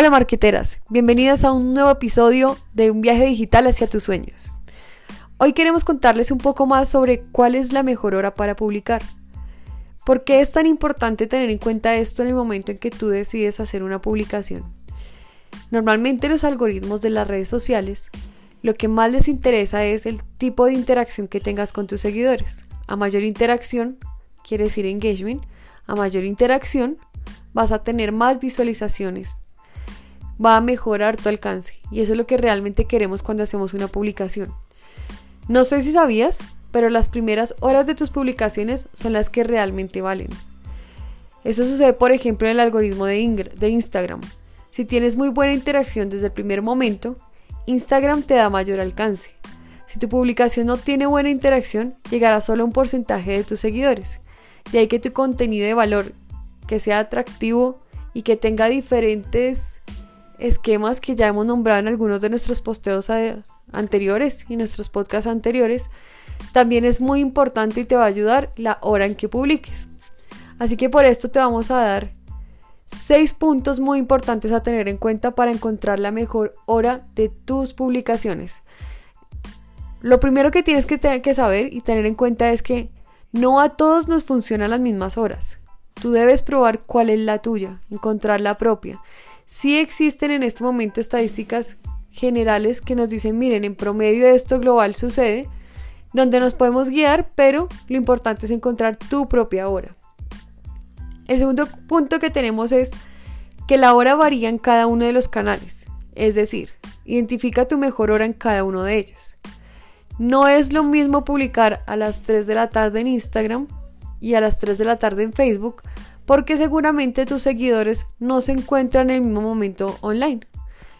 Hola marqueteras, bienvenidas a un nuevo episodio de un viaje digital hacia tus sueños. Hoy queremos contarles un poco más sobre cuál es la mejor hora para publicar. ¿Por qué es tan importante tener en cuenta esto en el momento en que tú decides hacer una publicación? Normalmente los algoritmos de las redes sociales lo que más les interesa es el tipo de interacción que tengas con tus seguidores. A mayor interacción, quiere decir engagement, a mayor interacción vas a tener más visualizaciones, va a mejorar tu alcance. Y eso es lo que realmente queremos cuando hacemos una publicación. No sé si sabías, pero las primeras horas de tus publicaciones son las que realmente valen. Eso sucede, por ejemplo, en el algoritmo de, de Instagram. Si tienes muy buena interacción desde el primer momento, Instagram te da mayor alcance. Si tu publicación no tiene buena interacción, llegará solo a un porcentaje de tus seguidores. De ahí que tu contenido de valor, que sea atractivo y que tenga diferentes esquemas que ya hemos nombrado en algunos de nuestros posteos anteriores y nuestros podcasts anteriores, también es muy importante y te va a ayudar la hora en que publiques. Así que por esto te vamos a dar seis puntos muy importantes a tener en cuenta para encontrar la mejor hora de tus publicaciones. Lo primero que tienes que, que saber y tener en cuenta es que no a todos nos funcionan las mismas horas. Tú debes probar cuál es la tuya, encontrar la propia. Sí existen en este momento estadísticas generales que nos dicen, miren, en promedio esto global sucede, donde nos podemos guiar, pero lo importante es encontrar tu propia hora. El segundo punto que tenemos es que la hora varía en cada uno de los canales, es decir, identifica tu mejor hora en cada uno de ellos. No es lo mismo publicar a las 3 de la tarde en Instagram y a las 3 de la tarde en Facebook porque seguramente tus seguidores no se encuentran en el mismo momento online.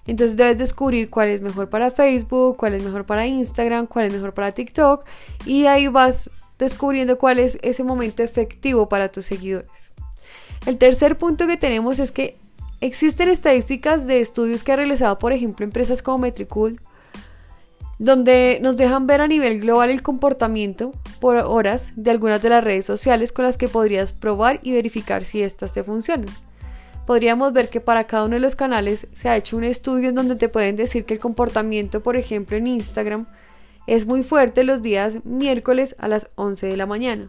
Entonces debes descubrir cuál es mejor para Facebook, cuál es mejor para Instagram, cuál es mejor para TikTok y ahí vas descubriendo cuál es ese momento efectivo para tus seguidores. El tercer punto que tenemos es que existen estadísticas de estudios que ha realizado, por ejemplo, empresas como Metricool, donde nos dejan ver a nivel global el comportamiento por horas de algunas de las redes sociales con las que podrías probar y verificar si éstas te funcionan. Podríamos ver que para cada uno de los canales se ha hecho un estudio en donde te pueden decir que el comportamiento, por ejemplo, en Instagram es muy fuerte los días miércoles a las 11 de la mañana.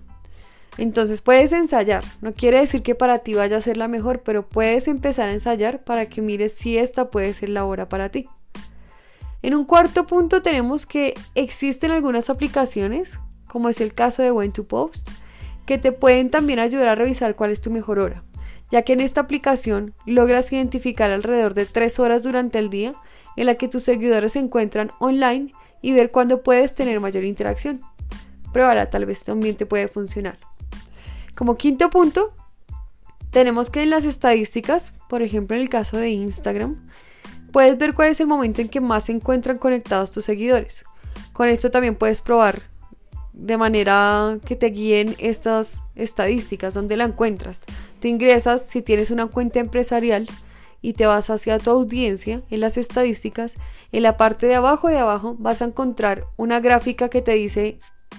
Entonces puedes ensayar, no quiere decir que para ti vaya a ser la mejor, pero puedes empezar a ensayar para que mires si esta puede ser la hora para ti. En un cuarto punto tenemos que existen algunas aplicaciones, como es el caso de When to Post, que te pueden también ayudar a revisar cuál es tu mejor hora, ya que en esta aplicación logras identificar alrededor de 3 horas durante el día en la que tus seguidores se encuentran online y ver cuándo puedes tener mayor interacción. Pruébala, tal vez también te puede funcionar. Como quinto punto, tenemos que en las estadísticas, por ejemplo en el caso de Instagram, Puedes ver cuál es el momento en que más se encuentran conectados tus seguidores. Con esto también puedes probar de manera que te guíen estas estadísticas, donde la encuentras. Tú ingresas, si tienes una cuenta empresarial, y te vas hacia tu audiencia en las estadísticas, en la parte de abajo de abajo vas a encontrar una gráfica que te dice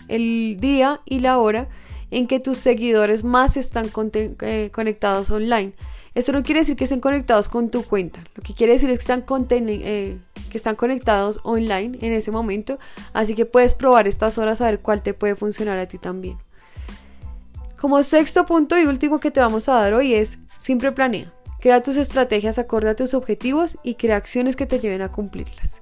el día y la hora en que tus seguidores más están eh, conectados online. Esto no quiere decir que estén conectados con tu cuenta, lo que quiere decir es que están, eh, que están conectados online en ese momento, así que puedes probar estas horas a ver cuál te puede funcionar a ti también. Como sexto punto y último que te vamos a dar hoy es, siempre planea. Crea tus estrategias acorde a tus objetivos y crea acciones que te lleven a cumplirlas.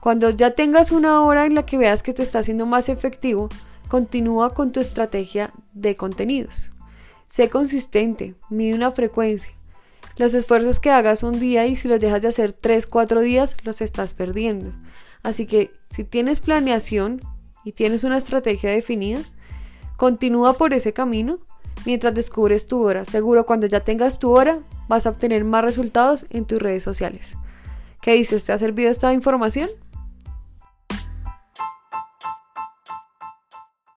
Cuando ya tengas una hora en la que veas que te está haciendo más efectivo, continúa con tu estrategia de contenidos. Sé consistente, mide una frecuencia, los esfuerzos que hagas un día y si los dejas de hacer 3, 4 días, los estás perdiendo. Así que si tienes planeación y tienes una estrategia definida, continúa por ese camino mientras descubres tu hora. Seguro cuando ya tengas tu hora vas a obtener más resultados en tus redes sociales. ¿Qué dices? ¿Te ha servido esta información?